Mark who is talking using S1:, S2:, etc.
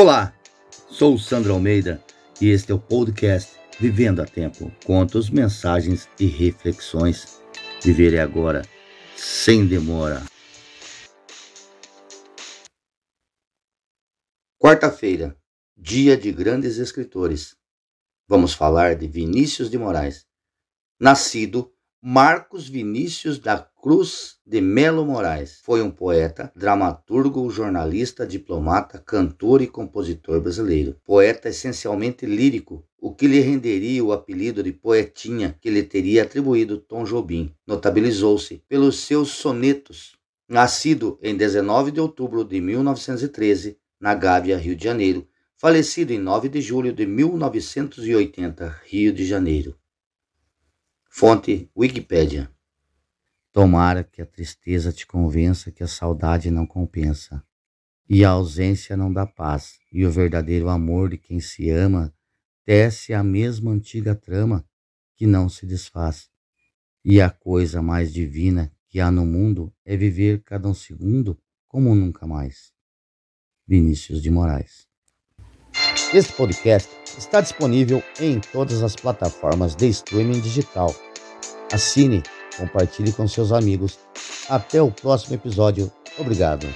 S1: Olá, sou o Sandro Almeida e este é o podcast Vivendo a Tempo. Contos, mensagens e reflexões. Viver é agora, sem demora. Quarta-feira, dia de grandes escritores. Vamos falar de Vinícius de Moraes. Nascido Marcos Vinícius da Cruz de Melo Moraes foi um poeta, dramaturgo, jornalista, diplomata, cantor e compositor brasileiro. Poeta essencialmente lírico, o que lhe renderia o apelido de poetinha que lhe teria atribuído Tom Jobim. Notabilizou-se pelos seus sonetos. Nascido em 19 de outubro de 1913, na Gávea, Rio de Janeiro, falecido em 9 de julho de 1980, Rio de Janeiro. Fonte Wikipédia. Tomara que a tristeza te convença que a saudade não compensa, e a ausência não dá paz, e o verdadeiro amor de quem se ama tece a mesma antiga trama que não se desfaz. E a coisa mais divina que há no mundo é viver cada um segundo como nunca mais. Vinícius de Moraes. Este podcast está disponível em todas as plataformas de streaming digital Assine, compartilhe com seus amigos. Até o próximo episódio. Obrigado.